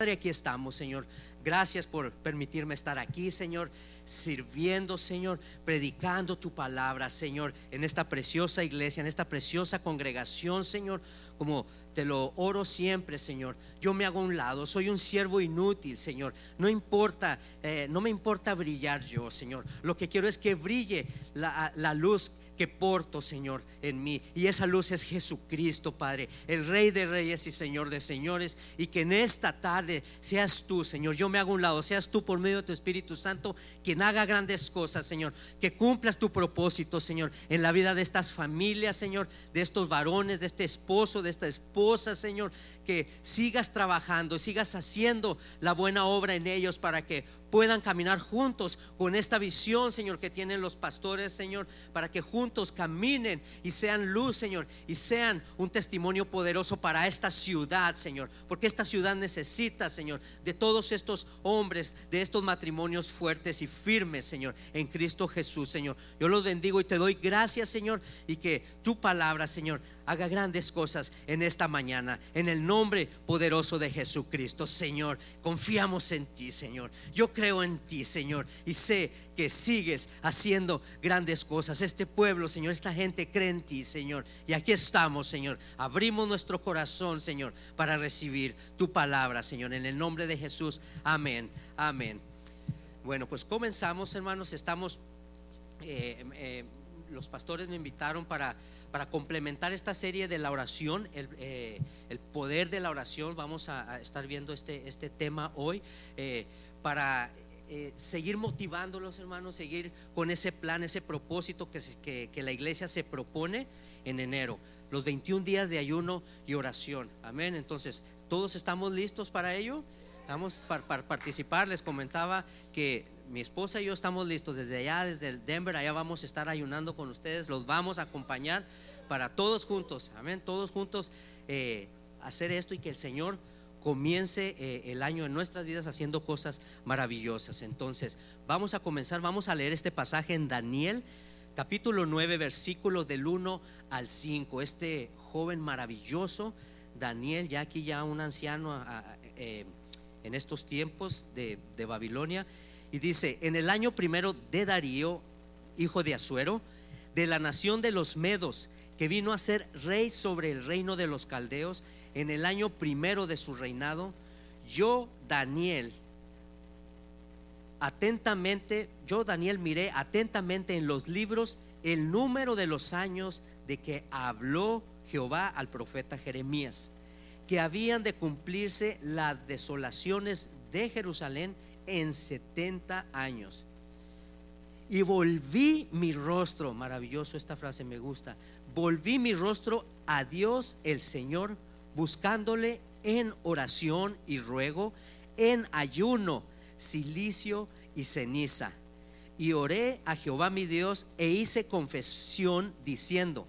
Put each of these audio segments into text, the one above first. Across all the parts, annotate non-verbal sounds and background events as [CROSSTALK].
Padre, aquí estamos, Señor. Gracias por permitirme estar aquí, Señor, sirviendo, Señor, predicando tu palabra, Señor, en esta preciosa iglesia, en esta preciosa congregación, Señor, como te lo oro siempre, Señor. Yo me hago un lado, soy un siervo inútil, Señor. No importa, eh, no me importa brillar yo, Señor. Lo que quiero es que brille la luz que porto, Señor, en mí. Y esa luz es Jesucristo, Padre, el Rey de Reyes y Señor de Señores. Y que en esta tarde seas tú, Señor. Yo me hago un lado, seas tú por medio de tu Espíritu Santo quien haga grandes cosas, Señor. Que cumplas tu propósito, Señor, en la vida de estas familias, Señor, de estos varones, de este esposo, de esta esposa, Señor. Que sigas trabajando, sigas haciendo la buena obra en ellos para que puedan caminar juntos con esta visión, Señor, que tienen los pastores, Señor, para que juntos caminen y sean luz, Señor, y sean un testimonio poderoso para esta ciudad, Señor, porque esta ciudad necesita, Señor, de todos estos hombres, de estos matrimonios fuertes y firmes, Señor, en Cristo Jesús, Señor. Yo los bendigo y te doy gracias, Señor, y que tu palabra, Señor, haga grandes cosas en esta mañana, en el nombre poderoso de Jesucristo, Señor. Confiamos en ti, Señor. Yo creo en ti, Señor, y sé que sigues haciendo grandes cosas. Este pueblo, Señor, esta gente cree en ti, Señor. Y aquí estamos, Señor. Abrimos nuestro corazón, Señor, para recibir tu palabra, Señor. En el nombre de Jesús. Amén. Amén. Bueno, pues comenzamos, hermanos. Estamos... Eh, eh, los pastores me invitaron para, para complementar esta serie de la oración, el, eh, el poder de la oración. Vamos a, estar viendo este, este tema hoy para eh, seguir motivándolos, hermanos, seguir con ese plan, ese propósito que, la iglesia se propone en enero. Los 21 días de ayuno y oración. Amén. Entonces, ¿todos estamos listos para ello? Vamos para, participar. Les comentaba que mi esposa y yo estamos listos desde allá, desde Denver, allá vamos a estar ayunando con ustedes, los vamos a acompañar para todos juntos, amén, todos juntos eh, hacer esto y que el Señor comience eh, el año en nuestras vidas haciendo cosas maravillosas. Entonces, vamos a comenzar, vamos a leer este pasaje en Daniel, capítulo 9, versículos del 1 al 5. Este joven maravilloso, Daniel, ya aquí ya un anciano eh, en estos tiempos de, de Babilonia, y dice, en el año primero de Darío, hijo de Asuero, de la nación de los Medos, que vino a ser rey sobre el reino de los caldeos, en el año primero de su reinado, yo, Daniel, atentamente, yo, Daniel, miré atentamente en los libros el número de los años de que habló Jehová al profeta Jeremías, que habían de cumplirse las desolaciones de Jerusalén en 70 años. Y volví mi rostro, maravilloso esta frase me gusta, volví mi rostro a Dios el Señor, buscándole en oración y ruego, en ayuno, silicio y ceniza. Y oré a Jehová mi Dios e hice confesión diciendo,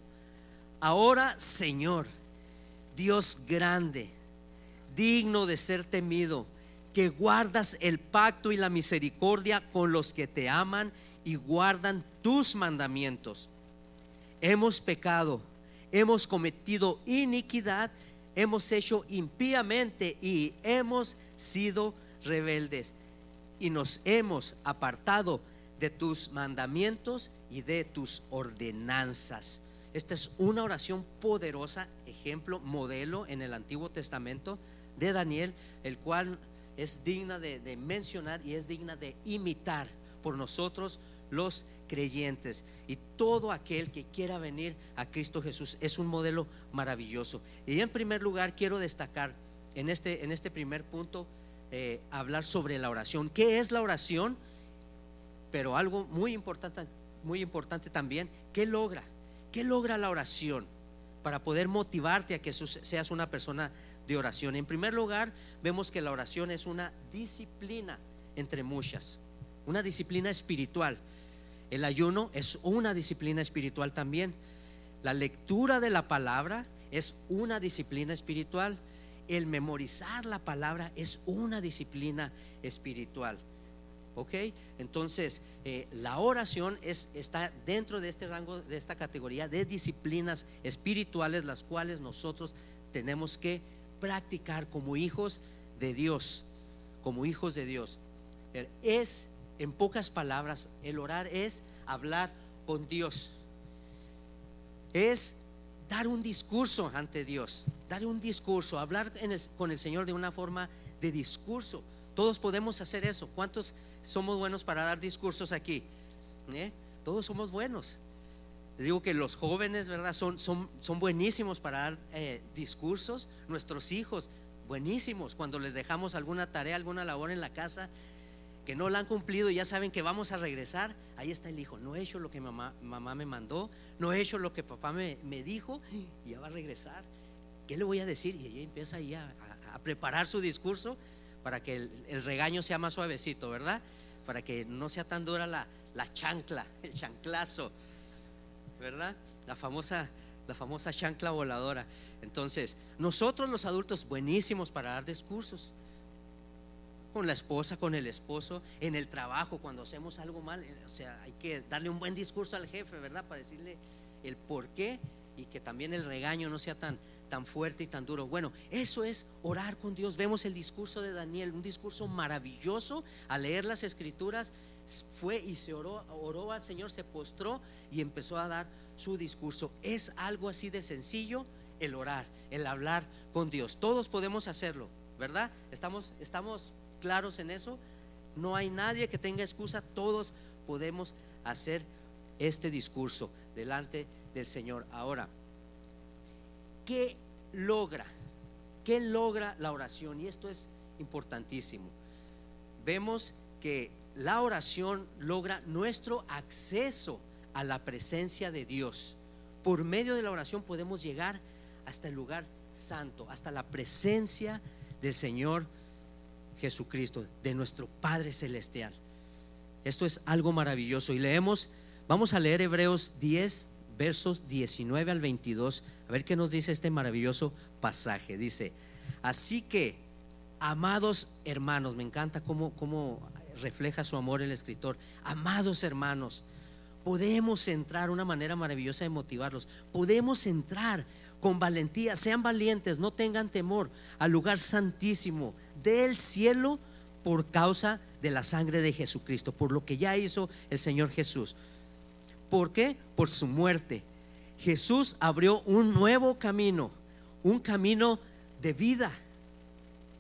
ahora Señor, Dios grande, digno de ser temido, que guardas el pacto y la misericordia con los que te aman y guardan tus mandamientos. Hemos pecado, hemos cometido iniquidad, hemos hecho impíamente y hemos sido rebeldes y nos hemos apartado de tus mandamientos y de tus ordenanzas. Esta es una oración poderosa, ejemplo, modelo en el Antiguo Testamento de Daniel, el cual es digna de, de, mencionar y es digna de imitar por nosotros los creyentes. Y todo aquel que quiera venir a Cristo Jesús es un modelo maravilloso. Y en primer lugar quiero destacar en este, en este primer punto, eh, hablar sobre la oración. ¿Qué es la oración? Pero algo muy importante, muy importante también, ¿qué logra? ¿Qué logra la oración? Para poder motivarte a que seas una persona de oración. En primer lugar, vemos que la oración es una disciplina entre muchas, una disciplina espiritual. El ayuno es una disciplina espiritual también. La lectura de la palabra es una disciplina espiritual. El memorizar la palabra es una disciplina espiritual. ¿Ok? Entonces, eh, la oración es, está dentro de este rango, de esta categoría de disciplinas espirituales, las cuales nosotros tenemos que practicar como hijos de Dios, como hijos de Dios, es, en pocas palabras, el orar es hablar con Dios. Es dar un discurso ante Dios, dar un discurso, hablar con el Señor de una forma de discurso. Todos podemos hacer eso. ¿Cuántos somos buenos para dar discursos aquí? ¿Eh? Todos somos buenos. Digo que los jóvenes, ¿verdad? Son, son, son buenísimos para dar eh, discursos. Nuestros hijos, buenísimos. Cuando les dejamos alguna tarea, alguna labor en la casa que no la han cumplido y ya saben que vamos a regresar, ahí está el hijo. No he hecho lo que mamá, mamá me mandó, no he hecho lo que papá me, me dijo y ya va a regresar. ¿Qué le voy a decir? Y ella empieza ahí a, preparar su discurso para que el, el, regaño sea más suavecito, ¿verdad? Para que no sea tan dura la, la chancla, [LAUGHS] el chanclazo. ¿verdad? La famosa, la famosa chancla voladora. Entonces, nosotros los adultos, buenísimos para dar discursos. Con la esposa, con el esposo, en el trabajo, cuando hacemos algo mal, eh, o sea, hay que darle un buen discurso al jefe, ¿verdad? Para decirle el por qué y que también el regaño no sea tan, tan fuerte y tan duro. Bueno, eso es orar con Dios. Vemos el discurso de Daniel, un discurso maravilloso al leer las escrituras fue y se oró, oró al Señor, se postró y empezó a dar su discurso. Es algo así de sencillo el orar, el hablar con Dios. Todos podemos hacerlo, ¿verdad? Estamos, estamos claros en eso. No hay nadie que tenga excusa, todos podemos hacer este discurso delante del Señor. Ahora, ¿qué logra? ¿Qué logra la oración? Y esto es importantísimo. Vemos que la oración logra nuestro acceso a la presencia de Dios. Por medio de la oración podemos llegar hasta el lugar santo, hasta la presencia del Señor Jesucristo, de nuestro Padre Celestial. Esto es algo maravilloso. Y leemos, vamos a leer Hebreos 10, versos 19 al 22, a ver qué nos dice este maravilloso pasaje. Dice, así que, amados hermanos, me encanta cómo, cómo refleja su amor el escritor. Amados hermanos, podemos entrar, una manera maravillosa de motivarlos, podemos entrar con valentía, sean valientes, no tengan temor al lugar santísimo del cielo por causa de la sangre de Jesucristo, por lo que ya hizo el Señor Jesús. ¿Por qué? Por su muerte. Jesús abrió un nuevo camino, un camino de vida,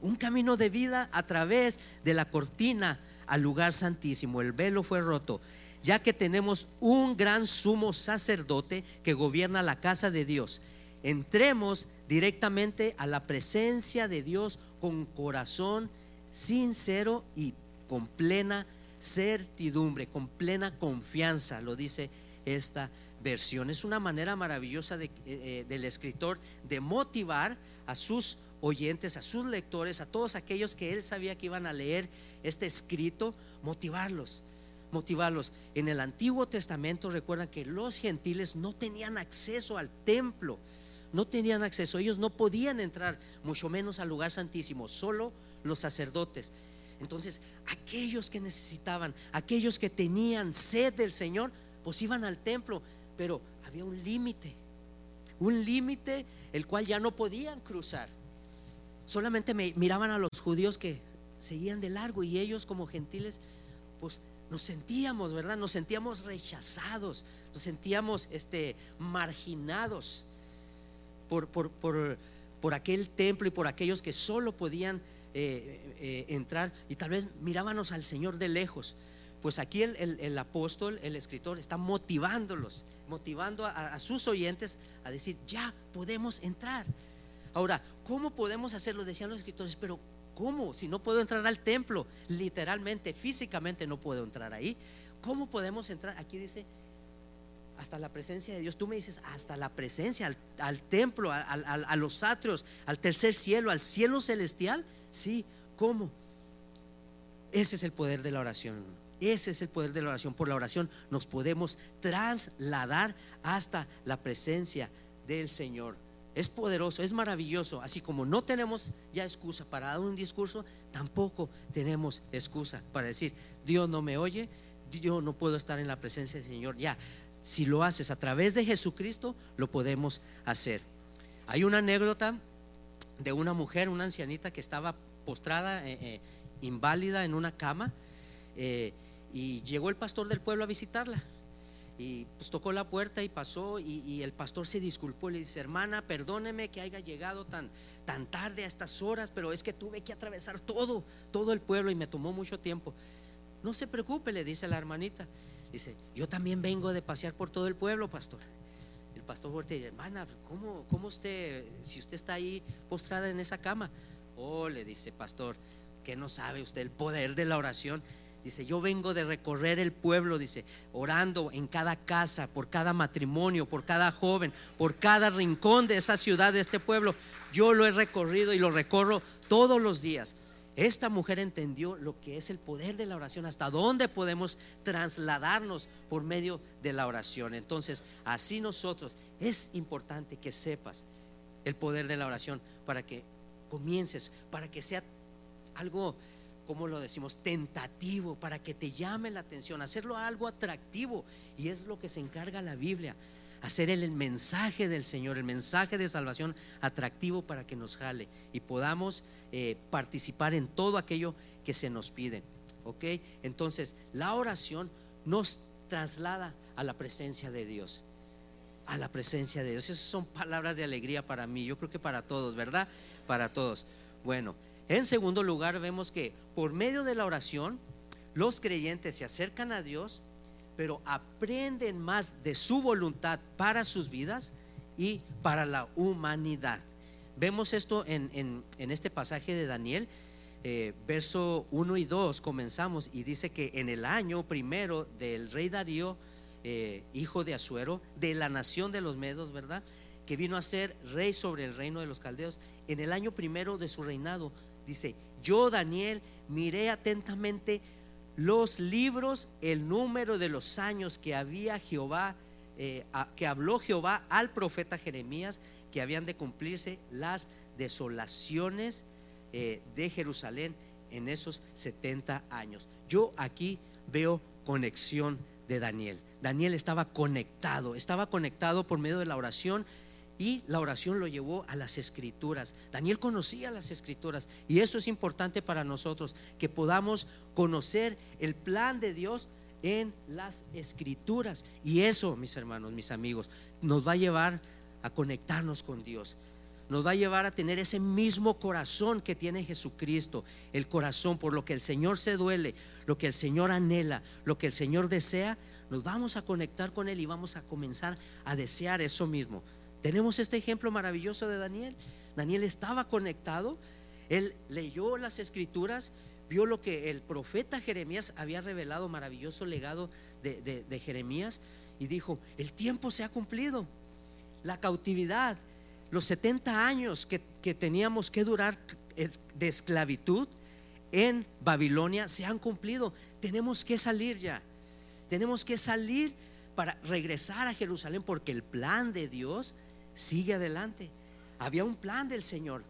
un camino de vida a través de la cortina al lugar santísimo. El velo fue roto, ya que tenemos un gran sumo sacerdote que gobierna la casa de Dios. Entremos directamente a la presencia de Dios con corazón sincero y con plena certidumbre, con plena confianza, lo dice esta versión. Es una manera maravillosa eh, eh, del escritor de motivar a sus oyentes, a sus lectores, a todos aquellos que él sabía que iban a leer este escrito, motivarlos, motivarlos. En el Antiguo Testamento recuerdan que los gentiles no tenían acceso al templo, no tenían acceso, ellos no podían entrar, mucho menos al lugar santísimo, solo los sacerdotes. Entonces, aquellos que necesitaban, aquellos que tenían sed del Señor, pues iban al templo, pero había un límite, un límite el cual ya no podían cruzar solamente me miraban a los judíos que seguían de largo y ellos como gentiles, pues nos sentíamos, ¿verdad? Nos sentíamos rechazados, nos sentíamos este, marginados por, por, por, aquel templo y por aquellos que solo podían eh, eh, entrar y tal vez mirábamos al Señor de lejos. Pues aquí el, apóstol, el escritor, está motivándolos, motivando a sus oyentes a decir, ya podemos entrar. Ahora, ¿cómo podemos hacerlo? Decían los escritores, pero ¿cómo? Si no puedo entrar al templo, literalmente, físicamente no puedo entrar ahí. ¿Cómo podemos entrar? Aquí dice, hasta la presencia de Dios. Tú me dices, hasta la presencia, al, templo, a, los atrios, al tercer cielo, al cielo celestial. Sí, ¿cómo? Ese es el poder de la oración. Ese es el poder de la oración. Por la oración nos podemos trasladar hasta la presencia del Señor es poderoso, es maravilloso. Así como no tenemos ya excusa para dar un discurso, tampoco tenemos excusa para decir, Dios no me oye, yo no puedo estar en la presencia del Señor. Ya, si lo haces a través de Jesucristo, lo podemos hacer. Hay una anécdota de una mujer, una ancianita que estaba postrada, eh, eh, inválida en una cama, eh, y llegó el pastor del pueblo a visitarla. Y pues tocó la puerta y pasó y, el pastor se disculpó y le dice, hermana, perdóneme que haya llegado tan, tan tarde a estas horas, pero es que tuve que atravesar todo, todo el pueblo y me tomó mucho tiempo. No se preocupe, le dice la hermanita. Dice, yo también vengo de pasear por todo el pueblo, pastor. El pastor fuerte dice, hermana, ¿cómo, ¿cómo usted, si usted está ahí postrada en esa cama? Oh, le dice, pastor, que no sabe usted el poder de la oración. Dice, yo vengo de recorrer el pueblo, dice, orando en cada casa, por cada matrimonio, por cada joven, por cada rincón de esa ciudad, de este pueblo. Yo lo he recorrido y lo recorro todos los días. Esta mujer entendió lo que es el poder de la oración, hasta dónde podemos trasladarnos por medio de la oración. Entonces, así nosotros, es importante que sepas el poder de la oración para que comiences, para que sea algo como lo decimos, tentativo para que te llame la atención, hacerlo algo atractivo. Y es lo que se encarga la Biblia, hacer el, mensaje del Señor, el mensaje de salvación atractivo para que nos jale y podamos eh, participar en todo aquello que se nos pide. ¿Ok? Entonces, la oración nos traslada a la presencia de Dios. A la presencia de Dios. Esas son palabras de alegría para mí. Yo creo que para todos, ¿verdad? Para todos. Bueno, en segundo lugar, vemos que por medio de la oración, los creyentes se acercan a Dios, pero aprenden más de su voluntad para sus vidas y para la humanidad. Vemos esto en, este pasaje de Daniel, eh, verso 1 y 2, comenzamos y dice que en el año primero del rey Darío, eh, hijo de Asuero, de la nación de los Medos, ¿verdad? Que vino a ser rey sobre el reino de los caldeos, en el año primero de su reinado, Dice, yo Daniel miré atentamente los libros, el número de los años que había Jehová, eh, que habló Jehová al profeta Jeremías, que habían de cumplirse las desolaciones eh, de Jerusalén en esos 70 años. Yo aquí veo conexión de Daniel. Daniel estaba conectado, estaba conectado por medio de la oración y la oración lo llevó a las escrituras. Daniel conocía las escrituras y eso es importante para nosotros, que podamos conocer el plan de Dios en las escrituras. Y eso, mis hermanos, mis amigos, nos va a llevar a conectarnos con Dios. Nos va a llevar a tener ese mismo corazón que tiene Jesucristo, el corazón por lo que el Señor se duele, lo que el Señor anhela, lo que el Señor desea, nos vamos a conectar con Él y vamos a comenzar a desear eso mismo. Tenemos este ejemplo maravilloso de Daniel. Daniel estaba conectado, él leyó las escrituras, vio lo que el profeta Jeremías había revelado, maravilloso legado de, Jeremías, y dijo, el tiempo se ha cumplido, la cautividad, los 70 años que, teníamos que durar de esclavitud en Babilonia se han cumplido, tenemos que salir ya, tenemos que salir para regresar a Jerusalén porque el plan de Dios sigue adelante. Había un plan del Señor.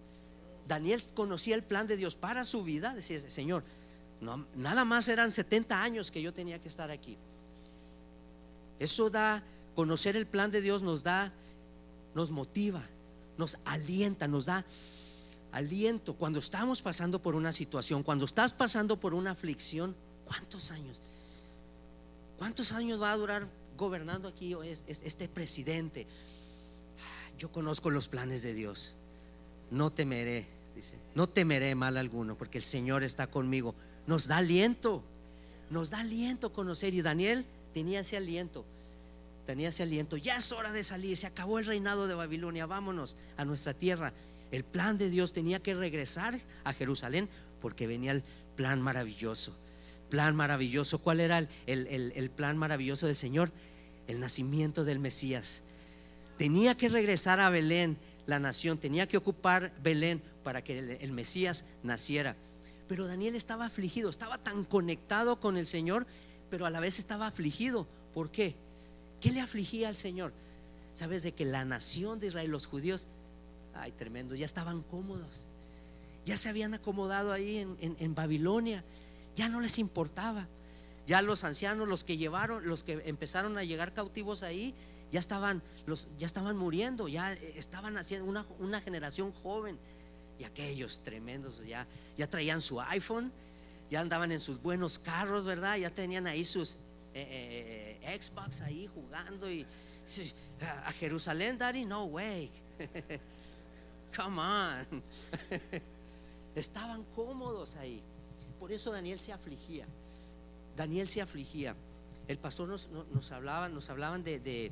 Daniel conocía el plan de Dios para su vida. Decía, Señor, nada más eran 70 años que yo tenía que estar aquí. Eso da, conocer el plan de Dios nos da, nos motiva, nos alienta, nos da aliento. Cuando estamos pasando por una situación, cuando estás pasando por una aflicción, ¿cuántos años? ¿Cuántos años va a durar gobernando aquí este presidente? Yo conozco los planes de Dios. No temeré, dice, no temeré mal alguno, porque el Señor está conmigo. Nos da aliento, nos da aliento conocer. Y Daniel tenía ese aliento, tenía ese aliento. Ya es hora de salir, se acabó el reinado de Babilonia, vámonos a nuestra tierra. El plan de Dios tenía que regresar a Jerusalén porque venía el plan maravilloso. Plan maravilloso. ¿Cuál era el, el plan maravilloso del Señor? El nacimiento del Mesías tenía que regresar a Belén, la nación, tenía que ocupar Belén para que el, Mesías naciera. Pero Daniel estaba afligido, estaba tan conectado con el Señor, pero a la vez estaba afligido. ¿Por qué? ¿Qué le afligía al Señor? Sabes de que la nación de Israel, los judíos, ay, tremendo, ya estaban cómodos, ya se habían acomodado ahí en, en Babilonia, ya no les importaba. Ya los ancianos, los que llevaron, los que empezaron a llegar cautivos ahí, ya estaban, los, ya estaban muriendo, ya estaban haciendo una, una generación joven, Y aquellos tremendos ya, ya traían su iPhone, ya andaban en sus buenos carros, ¿verdad? Ya tenían ahí sus eh, eh, Xbox ahí jugando y a Jerusalén, Daddy, no way. [LAUGHS] Come on. [LAUGHS] Estaban cómodos ahí. Por eso Daniel se afligía. Daniel se afligía. El pastor nos, nos hablaba, nos hablaban de, de,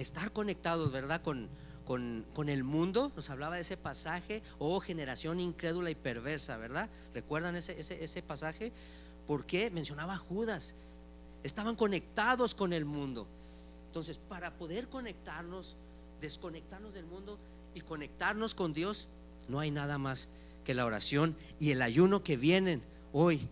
estar conectados, ¿verdad? Con, con, el mundo. Nos hablaba de ese pasaje. Oh, generación incrédula y perversa, ¿verdad? ¿Recuerdan ese, ese, ese pasaje? Porque mencionaba Judas. Estaban conectados con el mundo. Entonces, para poder conectarnos, desconectarnos del mundo y conectarnos con Dios, no hay nada más que la oración y el ayuno que vienen hoy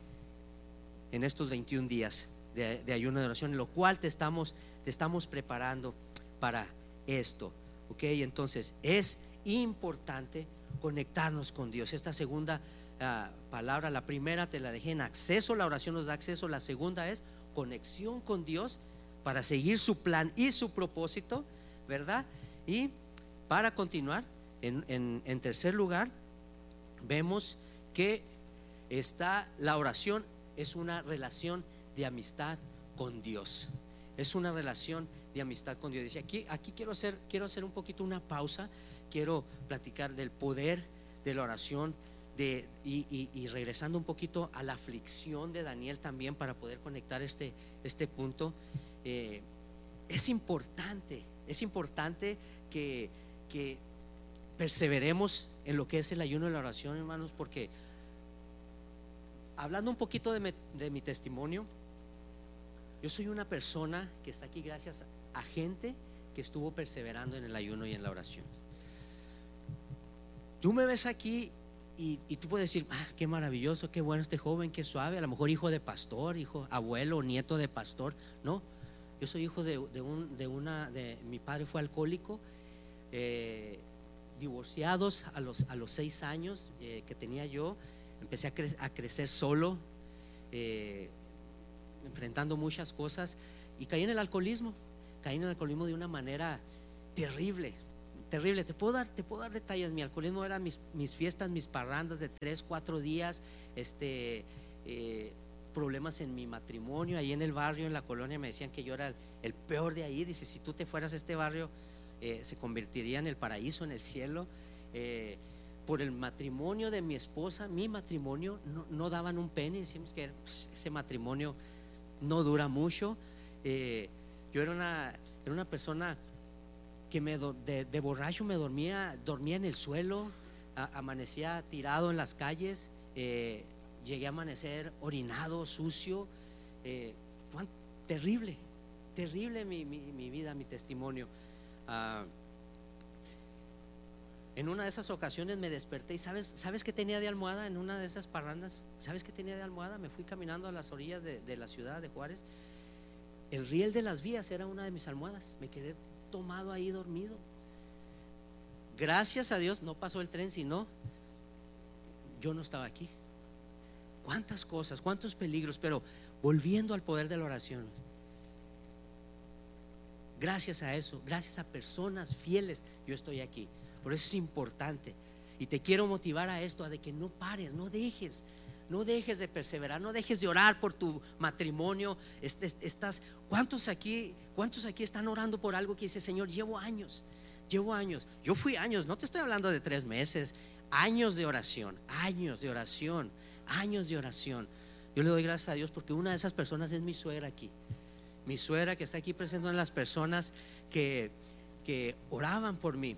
en estos 21 días de, ayuno de oración, en lo cual te estamos, te estamos preparando para esto. Ok, entonces es importante conectarnos con Dios. Esta segunda ah, palabra, la primera te la dejé en acceso, la oración nos da acceso, la segunda es conexión con Dios para seguir su plan y su propósito, ¿verdad? Y para continuar, en, tercer lugar, vemos que está la oración es una relación de amistad con Dios. Es una relación de amistad con Dios. Y aquí, aquí quiero hacer, quiero hacer un poquito una pausa. Quiero platicar del poder de la oración, de, y, regresando un poquito a la aflicción de Daniel también para poder conectar este, este punto, eh, es importante, es importante que, que perseveremos en lo que es el ayuno y la oración, hermanos, porque hablando un poquito de de mi, testimonio, yo soy una persona que está aquí gracias a gente que estuvo perseverando en el ayuno y en la oración. Tú me ves aquí y, tú puedes decir, ah, qué maravilloso, qué bueno este joven, qué suave, a lo mejor hijo de pastor, hijo, abuelo, nieto de pastor. No, yo soy hijo de, un, de una, mi padre fue alcohólico, eh, divorciados a los, a los seis años eh, que tenía yo, empecé a, crecer solo, eh, enfrentando muchas cosas y caí en el alcoholismo, caí en el alcoholismo de una manera terrible, terrible. Te puedo dar, te puedo dar detalles. Mi alcoholismo eran mis, mis fiestas, mis parrandas de tres, cuatro días, este, eh, problemas en mi matrimonio, ahí en el barrio, en la colonia, me decían que yo era el peor de ahí. Dice, si tú te fueras a este barrio, eh, se convertiría en el paraíso, en el cielo. Eh, por el matrimonio de mi esposa, mi matrimonio, no, daban un pene. Decimos que pues, ese matrimonio no dura mucho. yo era una, era una persona que me de, borracho me dormía, dormía en el suelo, amanecía tirado en las calles, eh, llegué a amanecer orinado, sucio, eh, terrible, terrible mi, vida, mi testimonio. Ah, en una de esas ocasiones me desperté y sabes, ¿sabes qué tenía de almohada en una de esas parrandas? ¿Sabes qué tenía de almohada? Me fui caminando a las orillas de, de la ciudad de Juárez. El riel de las vías era una de mis almohadas. Me quedé tomado ahí dormido. Gracias a Dios no pasó el tren, sino yo no estaba aquí. Cuántas cosas, cuántos peligros, pero volviendo al poder de la oración. Gracias a eso, gracias a personas fieles, yo estoy aquí. Por eso es importante. Y te quiero motivar a esto, a de que no pares, no dejes, no dejes de perseverar, no dejes de orar por tu matrimonio. Estás, ¿cuántos aquí, cuántos aquí están orando por algo que dice, Señor, llevo años, llevo años. Yo fui años, no te estoy hablando de tres meses, años de oración, años de oración, años de oración. Yo le doy gracias a Dios porque una de esas personas es mi suegra aquí. Mi suegra que está aquí presente en las personas que, que oraban por mí.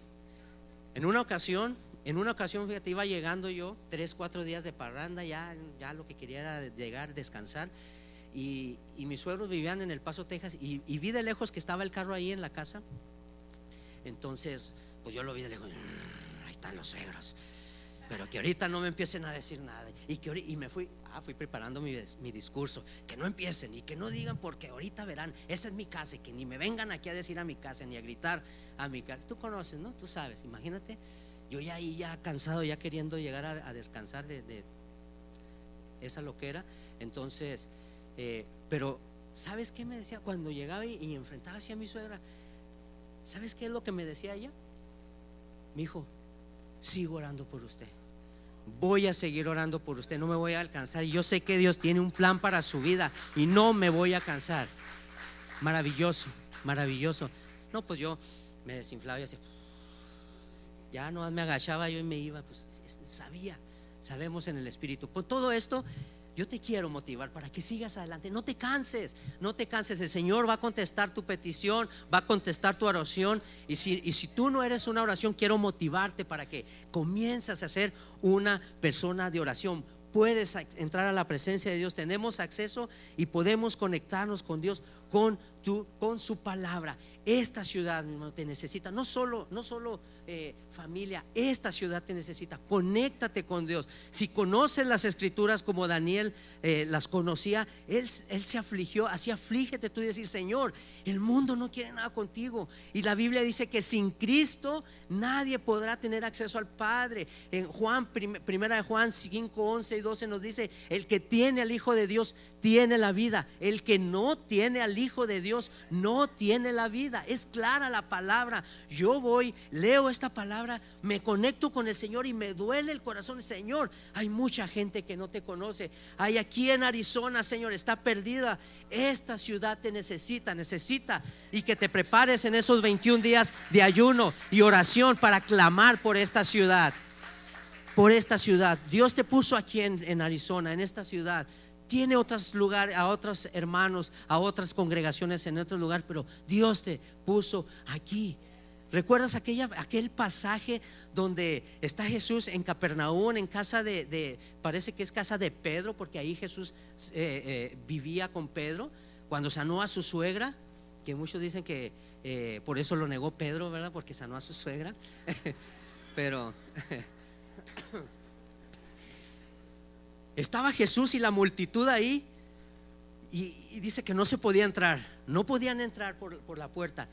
En una ocasión en una ocasión, fíjate, iba llegando yo, tres, cuatro días de parranda, ya, ya lo que quería era llegar, descansar. Y, mis suegros vivían en El Paso, Texas, y, vi de lejos que estaba el carro ahí en la casa. Entonces, pues yo lo vi de lejos, ahí están los suegros. Pero que ahorita no me empiecen a decir nada. Y, que, y me fui, ah, fui preparando mi, mi discurso. Que no empiecen y que no digan porque ahorita verán, esa es mi casa y que ni me vengan aquí a decir a mi casa ni a gritar a mi casa. Tú conoces, ¿no? Tú sabes, imagínate yo ya ahí ya cansado, ya queriendo llegar a, descansar de, de, esa loquera. Entonces, eh, pero ¿sabes qué me decía? Cuando llegaba y, enfrentaba hacia mi suegra, ¿sabes qué es lo que me decía ella? Mi hijo, sigo orando por usted. voy a seguir orando por usted, no me voy a alcanzar. Y yo sé que Dios tiene un plan para su vida y no me voy a cansar. Maravilloso, maravilloso. No, pues yo me desinflaba y así. Ya no me agachaba yo y me iba, pues sabía, sabemos en el espíritu. Por todo esto, yo te quiero motivar para que sigas adelante. No te canses, no te canses. El Señor va a contestar tu petición, va a contestar tu oración. Y si, y si tú no eres una oración, quiero motivarte para que comiences a ser una persona de oración. Puedes entrar a la presencia de Dios. Tenemos acceso y podemos conectarnos con Dios con, tu, con su palabra. Esta ciudad te necesita, no solo, no solo eh, familia, esta ciudad te necesita. Conéctate con Dios. Si conoces las escrituras como Daniel eh, las conocía, él, él, se afligió, así aflígete tú y decir, Señor, el mundo no quiere nada contigo. Y la Biblia dice que sin Cristo nadie podrá tener acceso al Padre. En Juan, primera de Juan 5, 11 y 12 nos dice, el que tiene al Hijo de Dios tiene la vida. El que no tiene al Hijo de Dios no tiene la vida. Es clara la palabra. Yo voy, leo esta palabra, me conecto con el Señor y me duele el corazón. Señor, hay mucha gente que no te conoce. Hay aquí en Arizona, Señor, está perdida. Esta ciudad te necesita, necesita. Y que te prepares en esos 21 días de ayuno y oración para clamar por esta ciudad por esta ciudad. Dios te puso aquí en, Arizona, en esta ciudad tiene otros lugares, a otros hermanos, a otras congregaciones en otro lugar, pero Dios te puso aquí. ¿Recuerdas aquella, aquel pasaje donde está Jesús en Capernaum, en casa de, parece que es casa de Pedro, porque ahí Jesús eh, eh, vivía con Pedro, cuando sanó a su suegra, que muchos dicen que eh, por eso lo negó Pedro, ¿verdad? Porque sanó a su suegra, [LAUGHS] pero [LAUGHS] Estaba Jesús y la multitud ahí y, dice que no se podía entrar, no podían entrar por, por la puerta,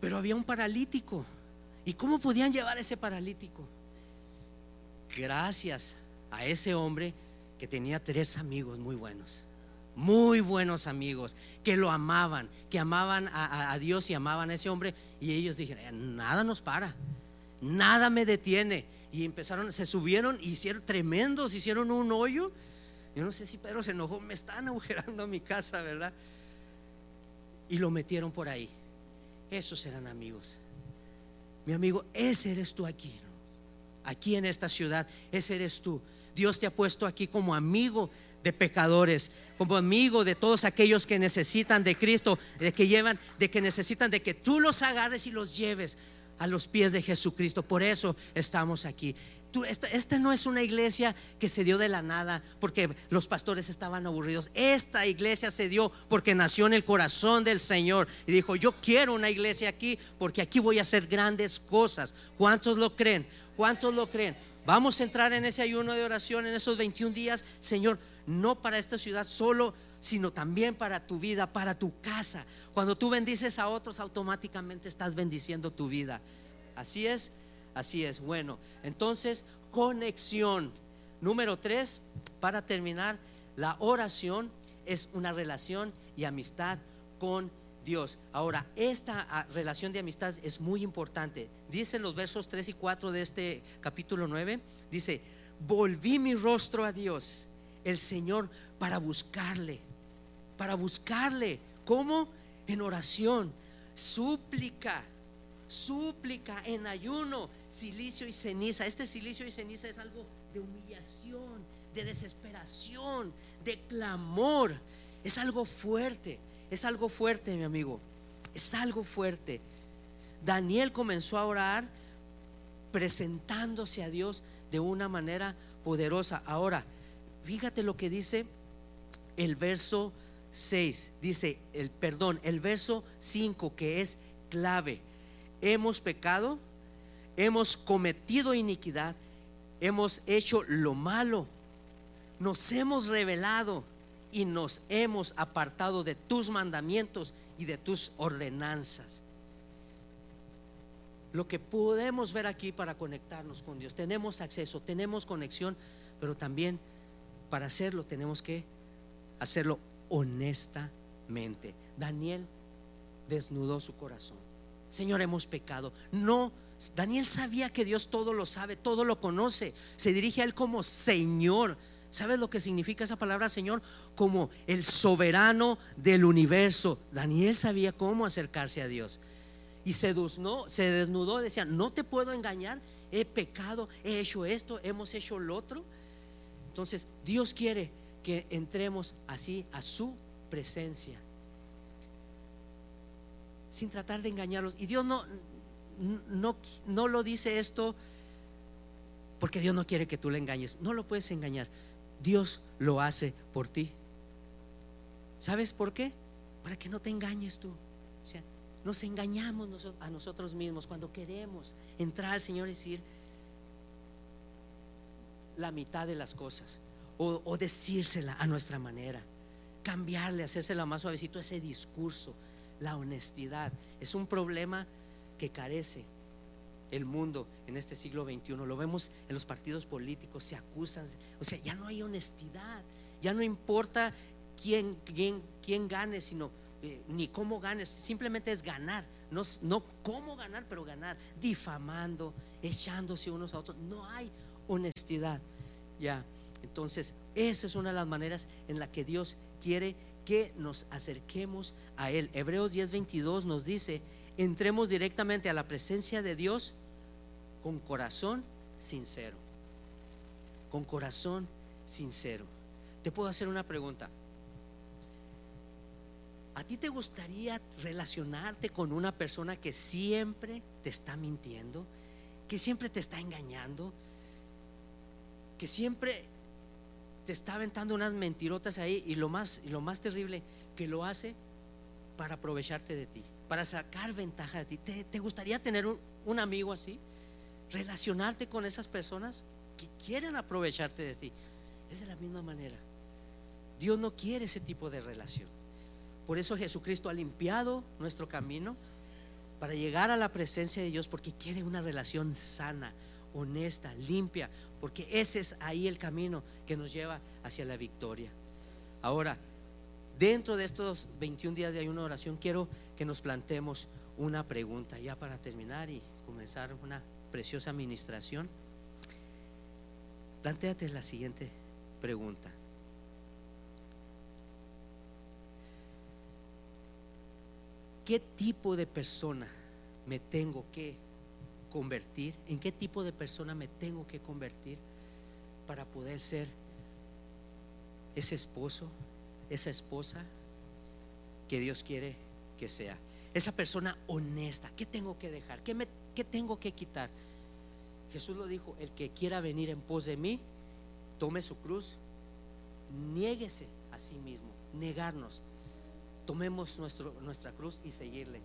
pero había un paralítico. ¿Y cómo podían llevar a ese paralítico? Gracias a ese hombre que tenía tres amigos muy buenos, muy buenos amigos, que lo amaban, que amaban a, a, Dios y amaban a ese hombre. Y ellos dijeron, nada nos para, nada me detiene. Y empezaron, se subieron, hicieron tremendos, hicieron un hoyo. Yo no sé si Pedro se enojó, me están [LAUGHS] agujerando mi casa, ¿verdad? Y lo metieron por ahí. Esos eran amigos. Mi amigo, ese eres tú aquí, aquí en esta ciudad, ese eres tú. Dios te ha puesto aquí como amigo de pecadores, como amigo de todos aquellos que necesitan de Cristo, de que llevan, de que necesitan de que tú los agarres y los lleves a los pies de Jesucristo. Por eso estamos aquí. esta, no es una iglesia que se dio de la nada porque los pastores estaban aburridos. Esta iglesia se dio porque nació en el corazón del Señor y dijo, yo quiero una iglesia aquí porque aquí voy a hacer grandes cosas. ¿Cuántos lo creen? ¿Cuántos lo creen? Vamos a entrar en ese ayuno de oración en esos 21 días, Señor, no para esta ciudad solo, sino también para tu vida, para tu casa. Cuando tú bendices a otros, automáticamente estás bendiciendo tu vida. Así es, así es. Bueno, entonces, conexión. Número tres, para terminar, la oración es una relación y amistad con Dios. Ahora, esta ah, relación de amistad es muy importante. Dice en los versos 3 y 4 de este capítulo 9, dice, volví mi rostro a Dios, el Señor, para buscarle, para buscarle. ¿Cómo? En oración, súplica, súplica, en ayuno, silicio y ceniza. Este silicio y ceniza es algo de humillación, de desesperación, de clamor. Es algo fuerte. Es algo fuerte, mi amigo. Es algo fuerte. Daniel comenzó a orar presentándose a Dios de una manera poderosa. Ahora, fíjate lo que dice el verso 6. Dice, el perdón, el verso 5 que es clave. Hemos pecado, hemos cometido iniquidad, hemos hecho lo malo, nos hemos revelado y nos hemos apartado de tus mandamientos y de tus ordenanzas. Lo que podemos ver aquí para conectarnos con Dios, tenemos acceso, tenemos conexión, pero también para hacerlo tenemos que hacerlo honestamente. Daniel desnudó su corazón. Señor, hemos pecado. No Daniel sabía que Dios todo lo sabe, todo lo conoce. Se dirige a él como Señor. ¿Sabes lo que significa esa palabra Señor? Como el soberano del universo. Daniel sabía cómo acercarse a Dios. Y se desnudó, decía, no te puedo engañar, he pecado, he hecho esto, hemos hecho lo otro. Entonces Dios quiere que entremos así a su presencia. Sin tratar de engañarlos. Y Dios no, no, no lo dice esto porque Dios no quiere que tú le engañes. No lo puedes engañar. Dios lo hace por ti. ¿Sabes por qué? Para que no te engañes tú. O sea, nos engañamos a nosotros mismos cuando queremos entrar Señor y decir la mitad de las cosas o, o decírsela a nuestra manera, cambiarle, hacérsela más suavecito ese discurso, la honestidad. Es un problema que carece el mundo en este siglo XXI. Lo vemos en los partidos políticos, se acusan, o sea, ya no hay honestidad, ya no importa quién, quién, quién gane, sino eh, ni cómo ganes, simplemente es ganar, no, no cómo ganar, pero ganar, difamando, echándose unos a otros. No hay honestidad. Ya, entonces, esa es una de las maneras en la que Dios quiere que nos acerquemos a Él. Hebreos 10:22 nos dice entremos directamente a la presencia de Dios con corazón sincero. Con corazón sincero. Te puedo hacer una pregunta. ¿A ti te gustaría relacionarte con una persona que siempre te está mintiendo? Que siempre te está engañando? Que siempre te está aventando unas mentirotas ahí y lo más, y lo más terrible, que lo hace para aprovecharte de ti para sacar ventaja de ti. ¿Te, gustaría tener un, amigo así? Relacionarte con esas personas que quieren aprovecharte de ti. Es de la misma manera. Dios no quiere ese tipo de relación. Por eso Jesucristo ha limpiado nuestro camino para llegar a la presencia de Dios porque quiere una relación sana, honesta, limpia, porque ese es ahí el camino que nos lleva hacia la victoria. Ahora, Dentro de estos 21 días de ayuno de oración, quiero que nos plantemos una pregunta ya para terminar y comenzar una preciosa administración. Plantéate la siguiente pregunta. ¿Qué tipo de persona me tengo que convertir? ¿En qué tipo de persona me tengo que convertir para poder ser ese esposo, esa esposa que Dios quiere que sea. Esa persona honesta. ¿Qué tengo que dejar? ¿Qué, me, tengo que quitar? Jesús lo dijo, el que quiera venir en pos de mí, tome su cruz, niéguese a sí mismo, negarnos. Tomemos nuestro, nuestra cruz y seguirle.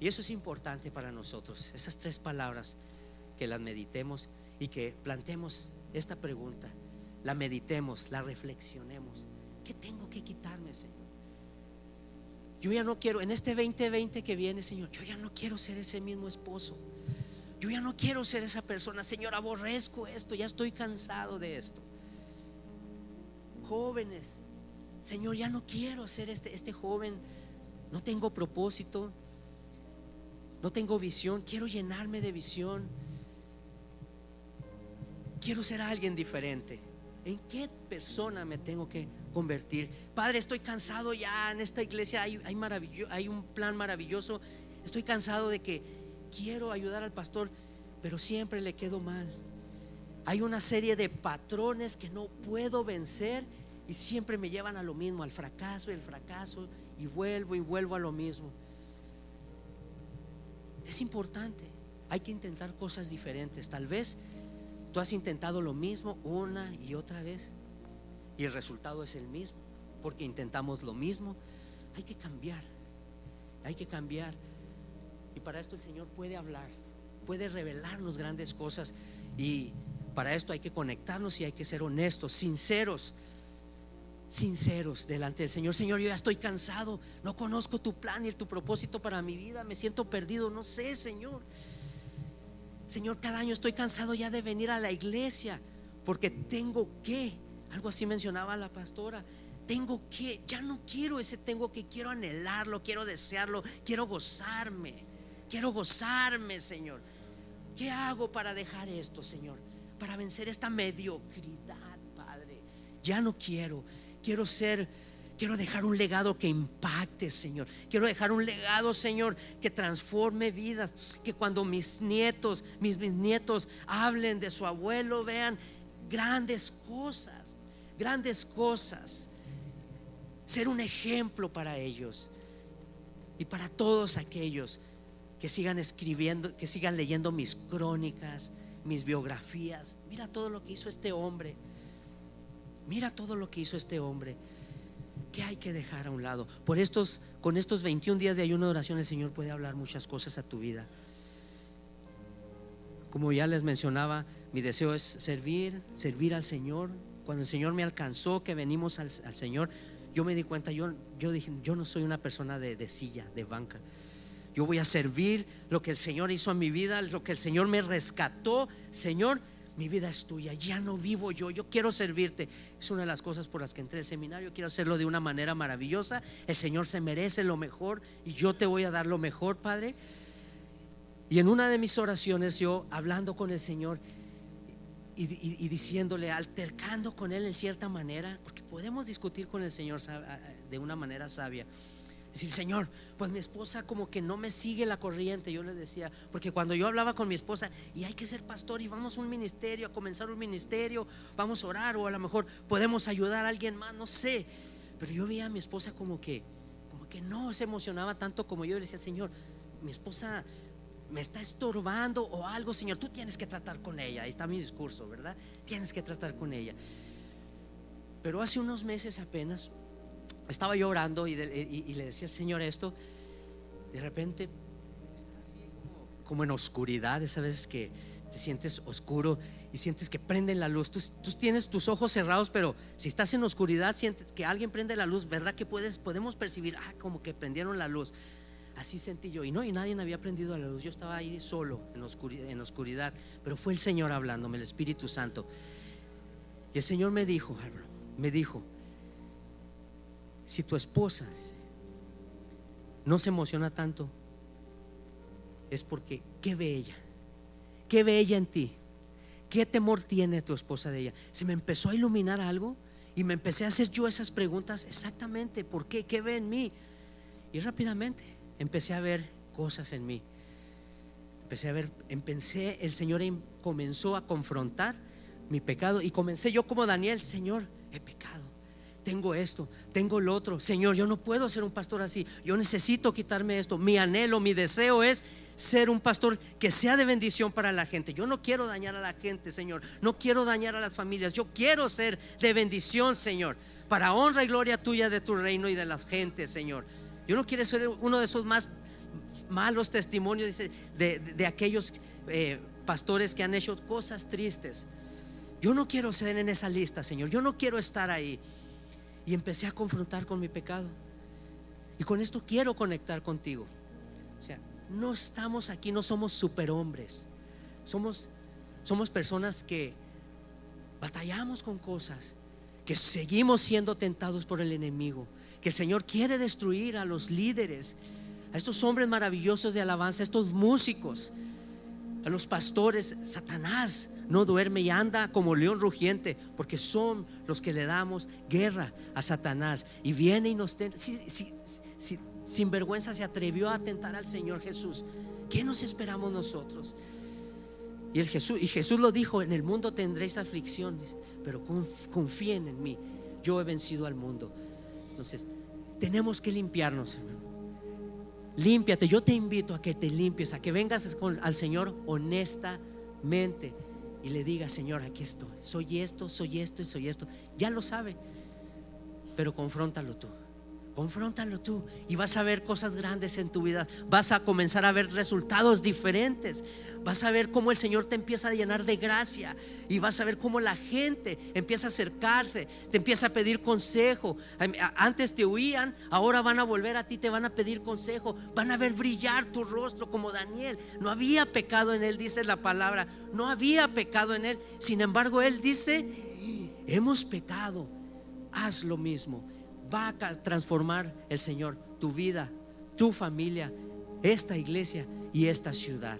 Y eso es importante para nosotros, esas tres palabras, que las meditemos y que plantemos esta pregunta, la meditemos, la reflexionemos. ¿Qué tengo que quitarme, Señor? Yo ya no quiero, en este 2020 que viene, Señor, yo ya no quiero ser ese mismo esposo. Yo ya no quiero ser esa persona. Señor, aborrezco esto, ya estoy cansado de esto. Jóvenes, Señor, ya no quiero ser este, este joven. No tengo propósito. No tengo visión. Quiero llenarme de visión. Quiero ser alguien diferente. ¿En qué persona me tengo que convertir? Padre, estoy cansado ya en esta iglesia, hay, un plan maravilloso. Estoy cansado de que quiero ayudar al pastor, pero siempre le quedo mal. Hay una serie de patrones que no puedo vencer y siempre me llevan a lo mismo, al fracaso y el fracaso, y vuelvo y vuelvo a lo mismo. Es importante, hay que intentar cosas diferentes. Tal vez Tú has intentado lo mismo una y otra vez y el resultado es el mismo, porque intentamos lo mismo. Hay que cambiar, hay que cambiar. Y para esto el Señor puede hablar, puede revelarnos grandes cosas y para esto hay que conectarnos y hay que ser honestos, sinceros, sinceros delante del Señor. Señor, yo ya estoy cansado, no conozco tu plan y tu propósito para mi vida, me siento perdido, no sé, Señor. Señor, cada año estoy cansado ya de venir a la iglesia porque tengo que, algo así mencionaba la pastora, tengo que, ya no quiero ese tengo que, quiero anhelarlo, quiero desearlo, quiero gozarme, quiero gozarme, Señor. ¿Qué hago para dejar esto, Señor? Para vencer esta mediocridad, Padre. Ya no quiero. Quiero ser Quiero dejar un legado que impacte, Señor. Quiero dejar un legado, Señor, que transforme vidas. Que cuando mis nietos, mis bisnietos hablen de su abuelo, vean grandes cosas, grandes cosas. Ser un ejemplo para ellos y para todos aquellos que sigan escribiendo, que sigan leyendo mis crónicas, mis biografías. Mira todo lo que hizo este hombre. Mira todo lo que hizo este hombre. ¿Qué hay que dejar a un lado? Por estos, con estos 21 días de ayuno de oración, el Señor puede hablar muchas cosas a tu vida. Como ya les mencionaba, mi deseo es servir, servir al Señor. Cuando el Señor me alcanzó, que venimos al, Señor, yo me di cuenta, yo, yo dije, yo no soy una persona de, de silla, de banca. Yo voy a servir lo que el Señor hizo en mi vida, lo que el Señor me rescató. Señor, mi vida es tuya, ya no vivo yo, yo quiero servirte. Es una de las cosas por las que entré al seminario, quiero hacerlo de una manera maravillosa. El Señor se merece lo mejor y yo te voy a dar lo mejor, Padre. Y en una de mis oraciones yo hablando con el Señor y, diciéndole, altercando con Él en cierta manera, porque podemos discutir con el Señor de una manera sabia. Señor, pues mi esposa como que no me sigue la corriente. Yo le decía, porque cuando yo hablaba con mi esposa, y hay que ser pastor, y vamos a un ministerio, a comenzar un ministerio, vamos a orar, o a lo mejor podemos ayudar a alguien más, no sé. Pero yo veía a mi esposa como que, como que no se emocionaba tanto como yo. Le decía, Señor, mi esposa me está estorbando o algo, Señor, tú tienes que tratar con ella. Ahí está mi discurso, ¿verdad? Tienes que tratar con ella. Pero hace unos meses apenas estaba yo orando y, le decía Señor esto, de repente, como, en oscuridad, esas veces que te sientes oscuro y sientes que prenden la luz. Tú, tienes tus ojos cerrados, pero si estás en oscuridad, sientes que alguien prende la luz, ¿verdad? Que puedes, podemos percibir, ah, como que prendieron la luz. Así sentí yo. Y no, y nadie había prendido la luz. Yo estaba ahí solo, en oscuridad, en oscuridad. Pero fue el Señor hablándome, el Espíritu Santo. Y el Señor me dijo, me dijo, si tu esposa no se emociona tanto, es porque ¿qué ve ella? ¿Qué ve ella en ti? ¿Qué temor tiene tu esposa de ella? Se me empezó a iluminar algo y me empecé a hacer yo esas preguntas exactamente, ¿por qué? ¿Qué ve en mí? Y rápidamente empecé a ver cosas en mí. Empecé a ver, empecé, el Señor em, comenzó a confrontar mi pecado y comencé yo como Daniel, Señor, he pecado tengo esto, tengo lo otro. Señor, yo no puedo ser un pastor así. Yo necesito quitarme esto. Mi anhelo, mi deseo es ser un pastor que sea de bendición para la gente. Yo no quiero dañar a la gente, Señor. No quiero dañar a las familias. Yo quiero ser de bendición, Señor. Para honra y gloria tuya de tu reino y de la gente, Señor. Yo no quiero ser uno de esos más malos testimonios de, aquellos eh, pastores que han hecho cosas tristes. Yo no quiero ser en esa lista, Señor. Yo no quiero estar ahí y empecé a confrontar con mi pecado. Y con esto quiero conectar contigo. O sea, no estamos aquí, no somos superhombres. Somos, somos personas que batallamos con cosas, que seguimos siendo tentados por el enemigo, que el Señor quiere destruir a los líderes, a estos hombres maravillosos de alabanza, a estos músicos, a los pastores. Satanás no duerme y anda como león rugiente, porque son los que le damos guerra a Satanás. Y viene y nos... sin vergüenza se atrevió a atentar al Señor Jesús. ¿Qué nos esperamos nosotros? Y, Jesús, lo dijo, en el mundo tendréis aflicción, pero confíen en mí, yo he vencido al mundo. Entonces, tenemos que limpiarnos, hermano. Límpiate, yo te invito a que te limpies, a que vengas al Señor honestamente y le diga, Señor, aquí estoy, soy esto, soy esto y soy esto. Ya lo sabe, pero confróntalo tú. Confróntalo tú y vas a ver cosas grandes en tu vida. Vas a comenzar a ver resultados diferentes. Vas a ver cómo el Señor te empieza a llenar de gracia y vas a ver cómo la gente empieza a acercarse, te empieza a pedir consejo. Antes te huían, ahora van a volver a ti, te van a pedir consejo. Van a ver brillar tu rostro como Daniel. No había pecado en él, dice la palabra. No había pecado en él. Sin embargo, él dice, hemos pecado. Haz lo mismo va a transformar el Señor tu vida, tu familia, esta iglesia y esta ciudad.